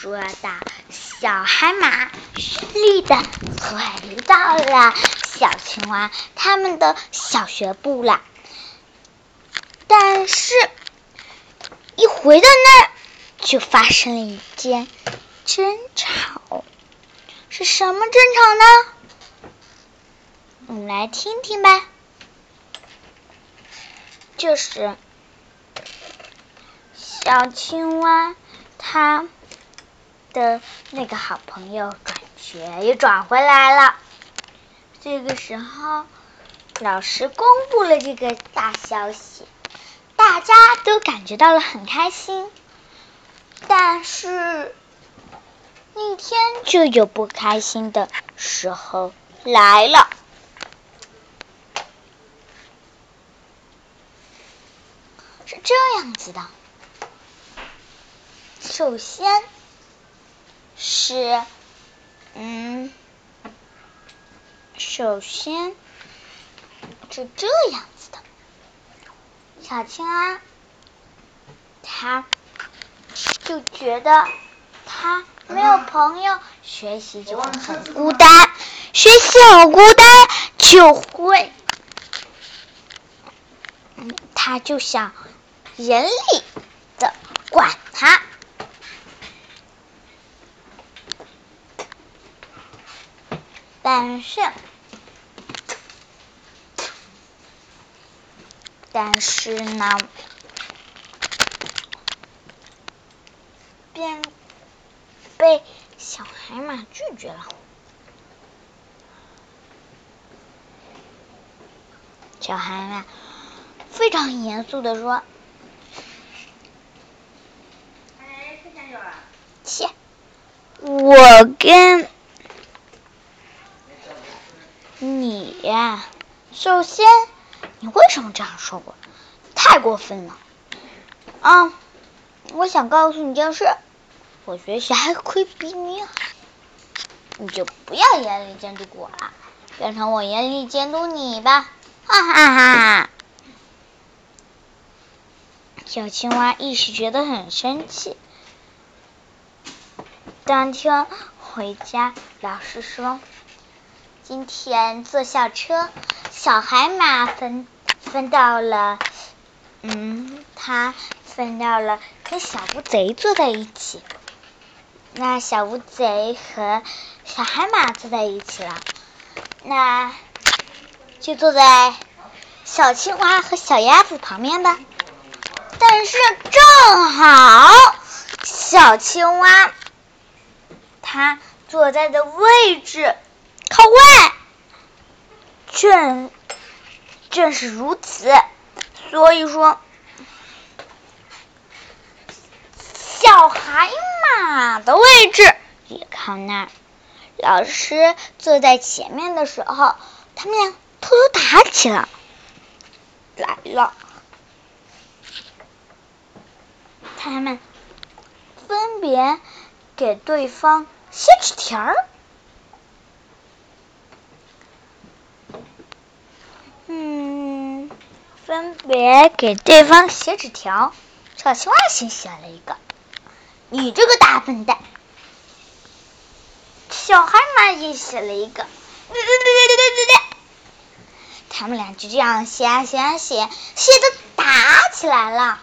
说道：“小海马顺利的回到了小青蛙他们的小学部了。但是，一回到那儿，就发生了一件争吵。是什么争吵呢？我们来听听吧。就是小青蛙它的那个好朋友转学又转回来了。这个时候，老师公布了这个大消息。大家都感觉到了很开心，但是那天就有不开心的时候来了。是这样子的，首先是，嗯，首先是这样子的。小青蛙，他就觉得他没有朋友，学习就会很孤单，学习很孤单就会，他就想严厉的管他，但是。但是呢，便被小海马拒绝了。小海马非常严肃的说：“切，我跟你呀，首先。”你为什么这样说我？太过分了！啊，我想告诉你件事，我学习还可以比你好，你就不要严厉监督我了，变成我严厉监督你吧！哈哈哈！小青蛙一时觉得很生气。当天回家，老师说。今天坐校车，小海马分分到了，嗯，他分到了跟小乌贼坐在一起。那小乌贼和小海马坐在一起了，那就坐在小青蛙和小鸭子旁边吧。但是正好小青蛙它坐在的位置。靠外，正正是如此，所以说，小海马的位置也靠那儿。老师坐在前面的时候，他们俩偷偷打起来来了，他们分别给对方写纸条儿。嗯，分别给对方写纸条。小青蛙先写了一个：“你这个大笨蛋。”小海马也写了一个：“对对对对对对对。”他们俩就这样写啊写啊写，写的打起来了。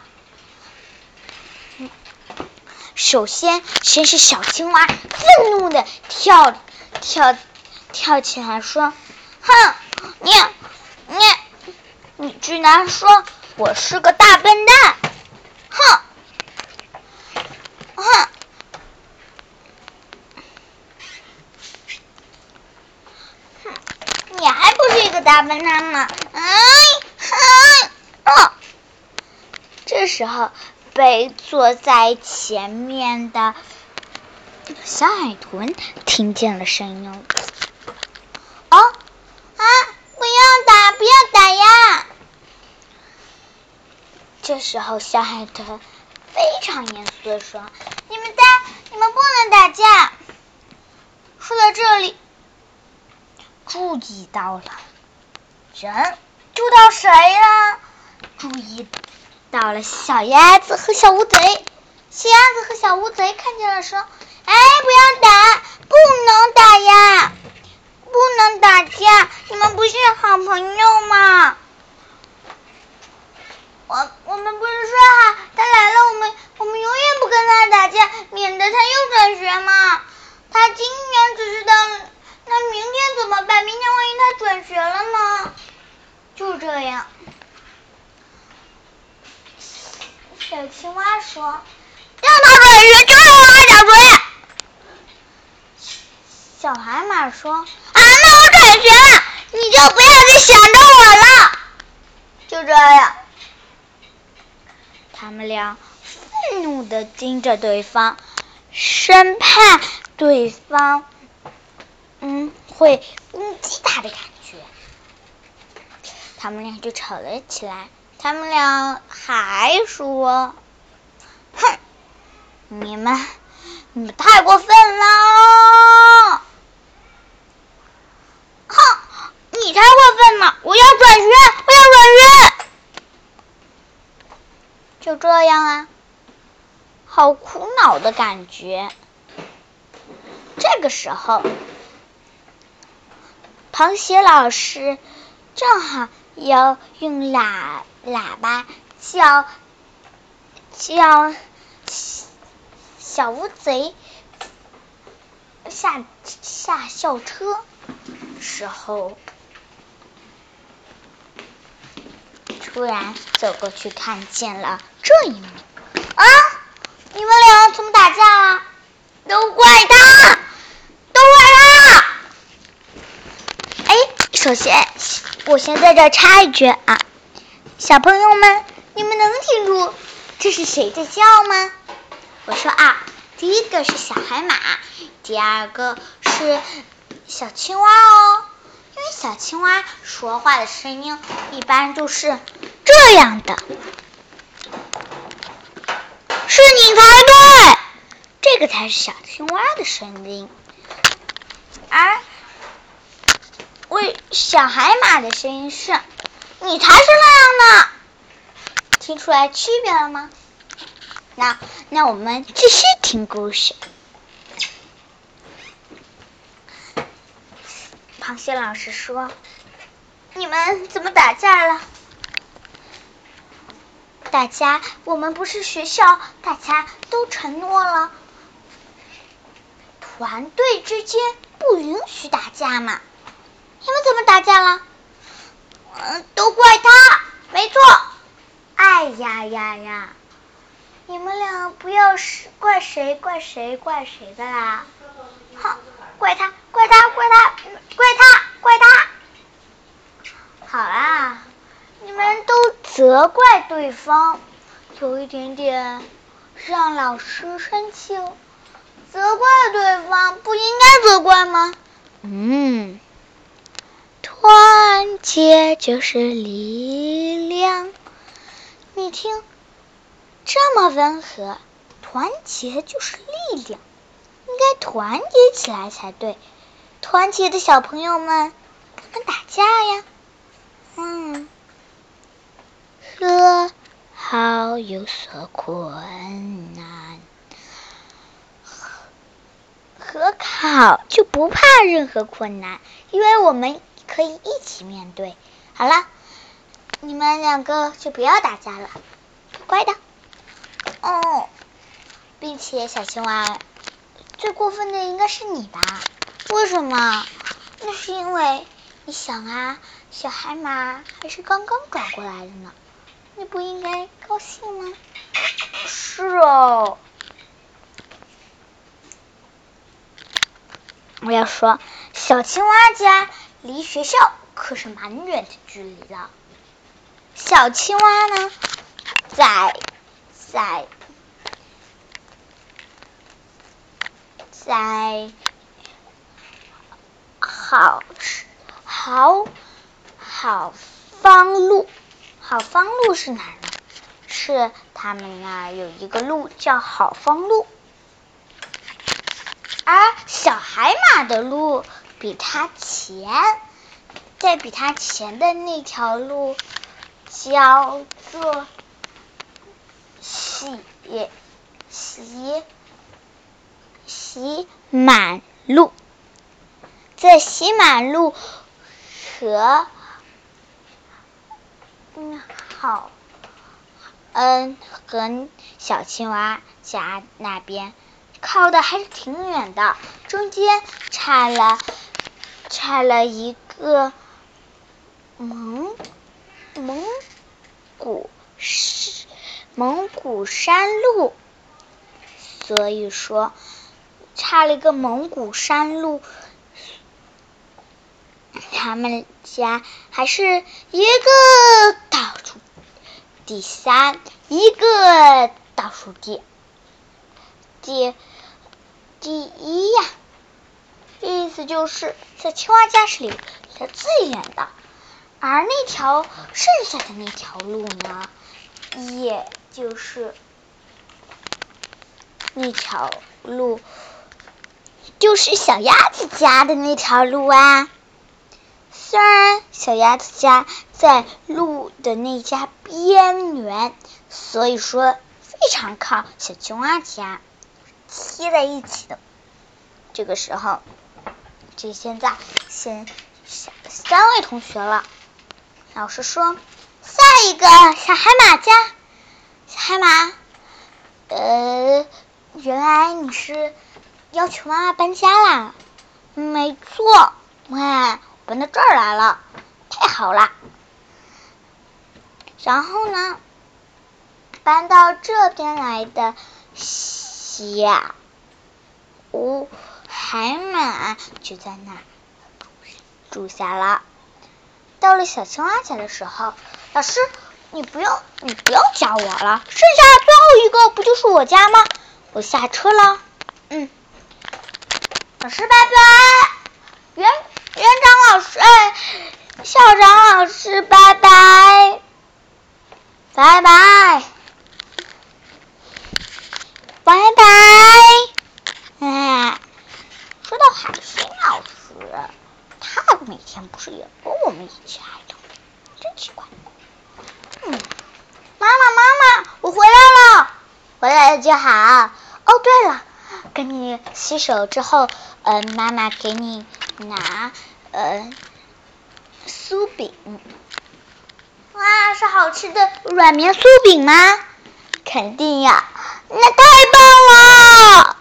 首先，先是小青蛙愤怒的跳跳跳起来说：“哼，你！”你，居然说我是个大笨蛋！哼，哼，哼，你还不是一个大笨蛋吗？哎，哎，哦！这时候，被坐在前面的小海豚听见了声音。哦。不要打呀！这时候，小海豚非常严肃的说：“你们打，你们不能打架。”说到这里，注意到了人，注意到谁了？注意到了小鸭子和小乌贼。小鸭子和小乌贼看见了，说：“哎，不要打，不能打呀，不能打架，你们不是好朋友吗？我我们不是说好，他来了，我们我们永远不跟他打架，免得他又转学嘛。他今年只是到，那明天怎么办？明天万一他转学了呢？就这样。小青蛙说：“让他转学就让他转学。”小海马说：“啊，那我转学了，你就不要再想着我了。”就这样，他们俩愤怒的盯着对方，生怕对方嗯会攻击他的感觉。他们俩就吵了起来。他们俩还说：“哼，你们，你们太过分了！哼，你才过分呢！我要转学，我要转学！就这样啊，好苦恼的感觉。这个时候，螃蟹老师正好要用喇。”喇叭叫叫小乌贼下下校车时候，突然走过去看见了这一幕啊！你们俩怎么打架了？都怪他，都怪他！哎，首先我先在这插一句啊。小朋友们，你们能听出这是谁在叫吗？我说啊，第一个是小海马，第二个是小青蛙哦。因为小青蛙说话的声音一般都是这样的，是你才对，这个才是小青蛙的声音。而为小海马的声音是。你才是那样的，听出来区别了吗？那那我们继续听故事。螃蟹老师说：“你们怎么打架了？大家，我们不是学校，大家都承诺了，团队之间不允许打架嘛。你们怎么打架了？”嗯，都怪他，没错。哎呀呀呀！你们俩不要是怪谁怪谁怪谁的啦！哼，怪他，怪他，怪他，怪他，怪他。好啦，你们都责怪对方，有一点点让老师生气哦。责怪对方不应该责怪吗？嗯。团结就是力量，你听，这么温和，团结就是力量，应该团结起来才对。团结的小朋友们不能打架呀。嗯，和好有所困难，和和好就不怕任何困难，因为我们。可以一起面对。好了，你们两个就不要打架了，乖的。哦，并且小青蛙最过分的应该是你吧？为什么？那是因为你想啊，小海马还是刚刚转过来的呢，你不应该高兴吗？是哦。我要说，小青蛙家。离学校可是蛮远的距离了。小青蛙呢，在在在好好好方路，好方路是哪呢？是他们那儿有一个路叫好方路，而小海马的路。比它前，在比它前的那条路叫做斜斜斜洗马路，在洗马路和嗯好嗯和小青蛙家那边靠的还是挺远的，中间差了差了一个蒙蒙古是蒙古山路。所以说，差了一个蒙古山路，他们家还是一个第三，一个倒数第第第一呀。意思就是在青蛙家是离得最远的，而那条剩下的那条路呢，也就是。那条路就是小鸭子家的那条路啊。虽然小鸭子家在路的那家边缘，所以说非常靠小青蛙家贴在一起的。这个时候，这现在先三位同学了。老师说，下一个小海马家，小海马，呃。原来你是要求妈妈搬家啦？没错，喂，搬到这儿来了，太好了。然后呢，搬到这边来的小海马就在那住下了。到了小青蛙家的时候，老师，你不用，你不用教我了，剩下最后一个不就是我家吗？我下车了，嗯，老师拜拜，园园长老师，哎，校长老师拜拜，拜拜，拜拜，哎，说到海星老师，他每天不是也跟我们一起挨着，真奇怪，嗯，妈妈妈妈，我回来了，回来了就好。哦，对了，跟你洗手之后，呃，妈妈给你拿呃酥饼。哇，是好吃的软绵酥饼吗？肯定呀，那太棒了！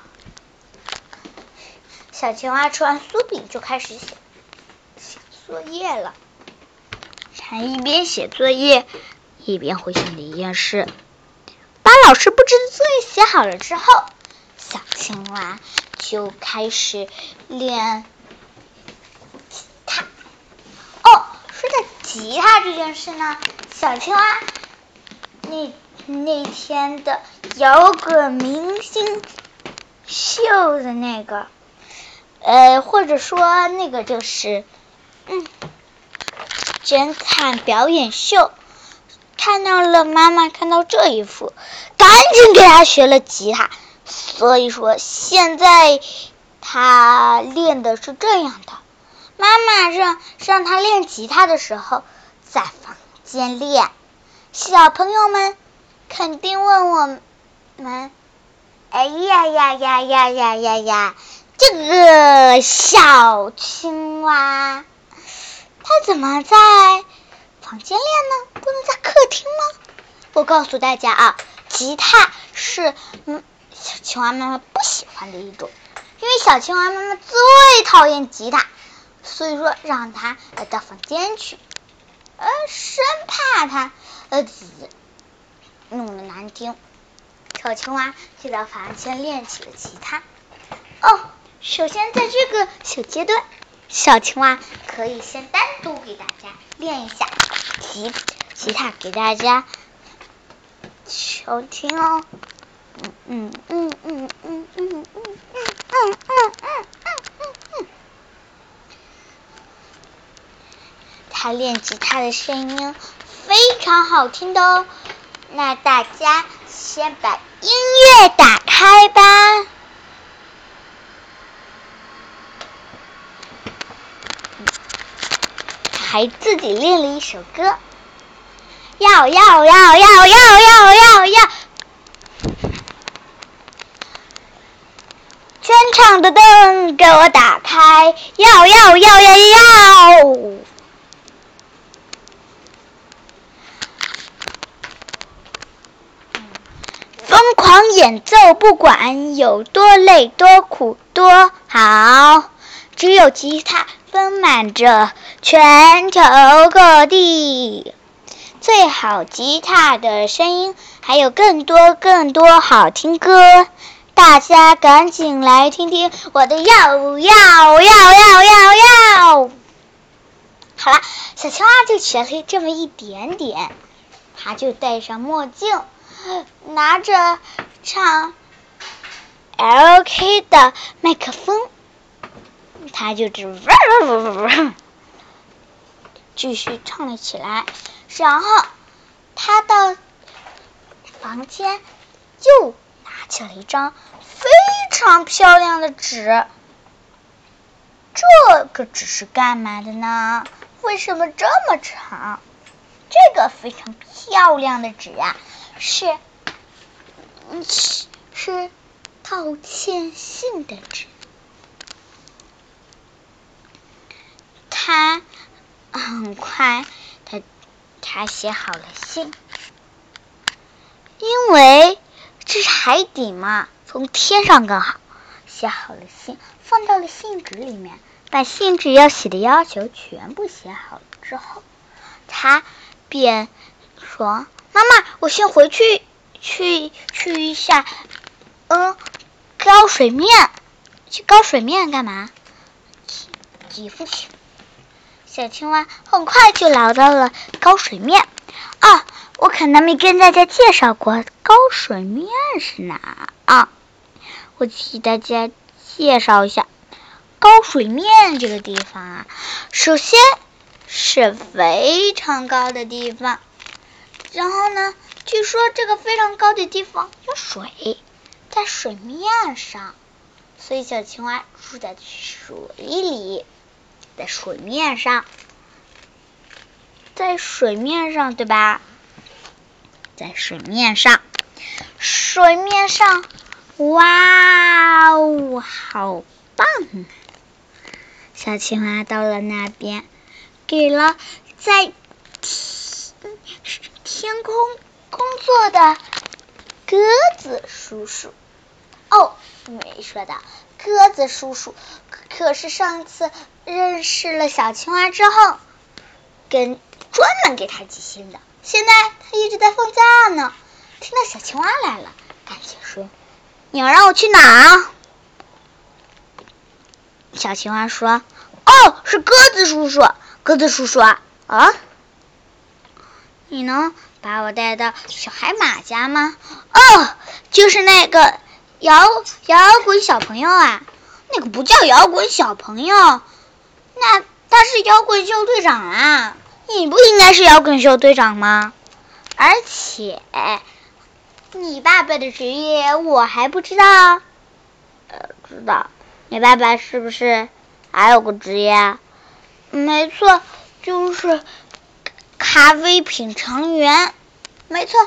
小青蛙吃完酥饼就开始写写作业了。他一边写作业，一边回想着一件事：把老师布置的作业写好了之后。小青蛙就开始练吉他。哦，说到吉他这件事呢，小青蛙那那天的摇滚明星秀的那个，呃，或者说那个就是嗯，侦探表演秀，看到了妈妈看到这一幅，赶紧给他学了吉他。所以说，现在他练的是这样的：妈妈让让他练吉他的时候，在房间练。小朋友们肯定问我们：“哎呀呀呀呀呀呀呀，这个小青蛙，它怎么在房间练呢？不能在客厅吗？”我告诉大家啊，吉他是嗯。小青蛙妈妈不喜欢的一种，因为小青蛙妈妈最讨厌吉他，所以说让它到房间去，呃，生怕他呃弄得难听。小青蛙就到房间练起了吉他。哦，首先在这个小阶段，小青蛙可以先单独给大家练一下吉吉他，给大家求听哦。嗯嗯嗯嗯嗯嗯嗯嗯嗯嗯嗯，他练吉他的声音非常好听的哦。那大家先把音乐打开吧。还自己练了一首歌，要要要要要要要要。全场的灯给我打开，要要要要要！疯狂演奏，不管有多累、多苦、多好，只有吉他丰满着全球各地。最好吉他的声音，还有更多更多好听歌。大家赶紧来听听我的要要要要要要！好了，小青蛙就学会这么一点点，他就戴上墨镜，拿着唱 L.K. 的麦克风，他就只 继续唱了起来。然后他到房间又。拿起了一张非常漂亮的纸，这个纸是干嘛的呢？为什么这么长？这个非常漂亮的纸呀，是是是道歉信的纸。他很快，他他写好了信，因为。这是海底嘛，从天上更好。写好了信，放到了信纸里面，把信纸要写的要求全部写好了之后，他便说：“妈妈，我先回去去去一下，嗯，高水面。去高水面干嘛？几幅。”小青蛙很快就来到了高水面。啊！我可能没跟大家介绍过高水面是哪啊？我替大家介绍一下高水面这个地方啊。首先是非常高的地方，然后呢，据说这个非常高的地方有水在水面上，所以小青蛙住在水里，在水面上，在水面上，对吧？在水面上，水面上，哇哦，好棒！小青蛙到了那边，给了在天空工作的鸽子叔叔。哦，没说到，鸽子叔叔可是上次认识了小青蛙之后，跟专门给他寄信的。现在他一直在放假呢，听到小青蛙来了，赶紧说：“你要让我去哪？”小青蛙说：“哦，是鸽子叔叔，鸽子叔叔啊，你能把我带到小海马家吗？”哦，就是那个摇摇滚小朋友啊，那个不叫摇滚小朋友，那他是摇滚秀队长啊。你不应该是摇滚秀队长吗？而且，你爸爸的职业我还不知道。呃，知道。你爸爸是不是还有个职业？没错，就是咖啡品尝员。没错，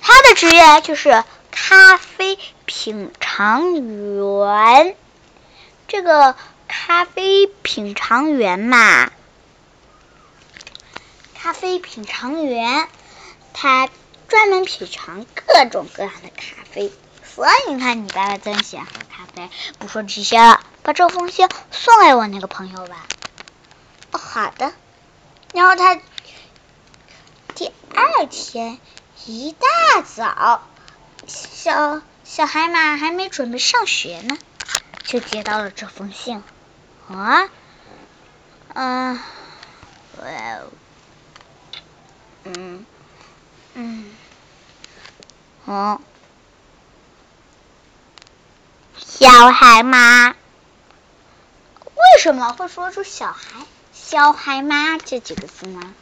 他的职业就是咖啡品尝员。这个咖啡品尝员嘛。咖啡品尝员，他专门品尝各种各样的咖啡，所以你看，你爸爸真喜欢喝咖啡。不说这些了，把这封信送给我那个朋友吧。哦，好的。然后他第二天一大早，小小海马还没准备上学呢，就接到了这封信。啊，嗯，哇。嗯。嗯，哦，小海马，为什么会说出“小孩”“小海马”这几个字呢？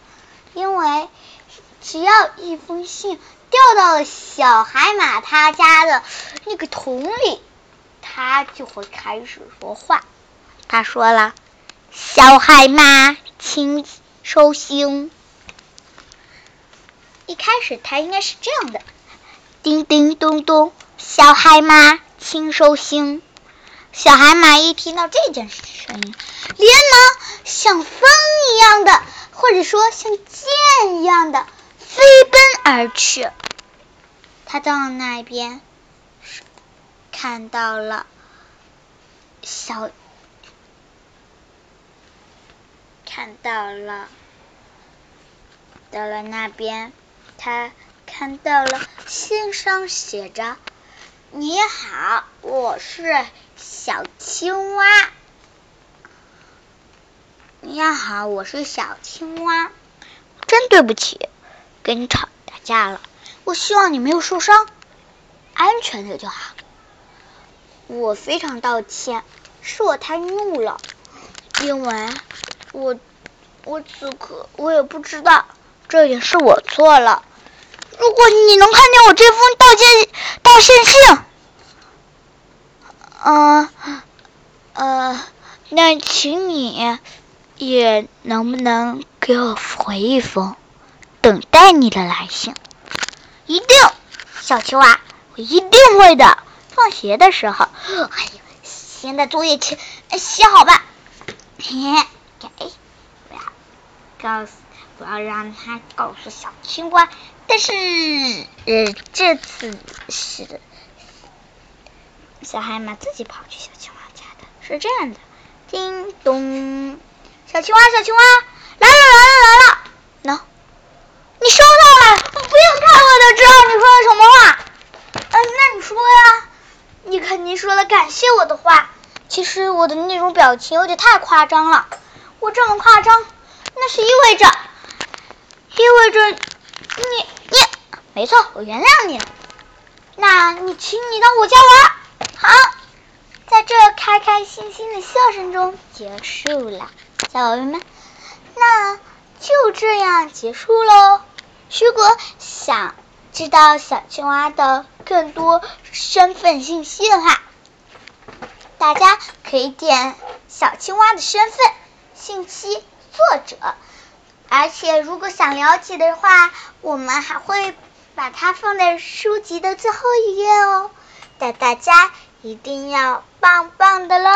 因为只要一封信掉到了小海马他家的那个桶里，他就会开始说话。他说了：“小海马，请收信。”一开始它应该是这样的：叮叮咚咚，小海马，请收信。小海马一听到这件声音，连忙像风一样的，或者说像箭一样的飞奔而去。他到那边，看到了小，看到了，到了那边，他看到了信上写着。你好，我是小青蛙。你好，我是小青蛙。真对不起，跟你吵打架了。我希望你没有受伤，安全的就好。我非常道歉，是我太怒了，因为我我此刻我也不知道，这也是我错了。如果你能看见我这封道歉道歉信，呃呃，那请你也能不能给我回一封，等待你的来信。一定，小青蛙，我一定会的。放学的时候，哎呦，现在作业写写好吧？嘿，给，不要告诉，不要让他告诉小青蛙。但是，呃，这次是小海马自己跑去小青蛙家的，是这样的。叮咚，小青蛙，小青蛙，来了，来了，来了。喏，你收到了？不用看我就知道你说的什么话。嗯，那你说呀？你肯定说了感谢我的话。其实我的那种表情有点太夸张了。我这么夸张，那是意味着，意味着。你你，没错，我原谅你。那你请你到我家玩。好，在这开开心心的笑声中结束了，小宝贝们，那就这样结束喽。如果想知道小青蛙的更多身份信息的话，大家可以点小青蛙的身份信息作者。而且，如果想了解的话，我们还会把它放在书籍的最后一页哦。带大家一定要棒棒的喽！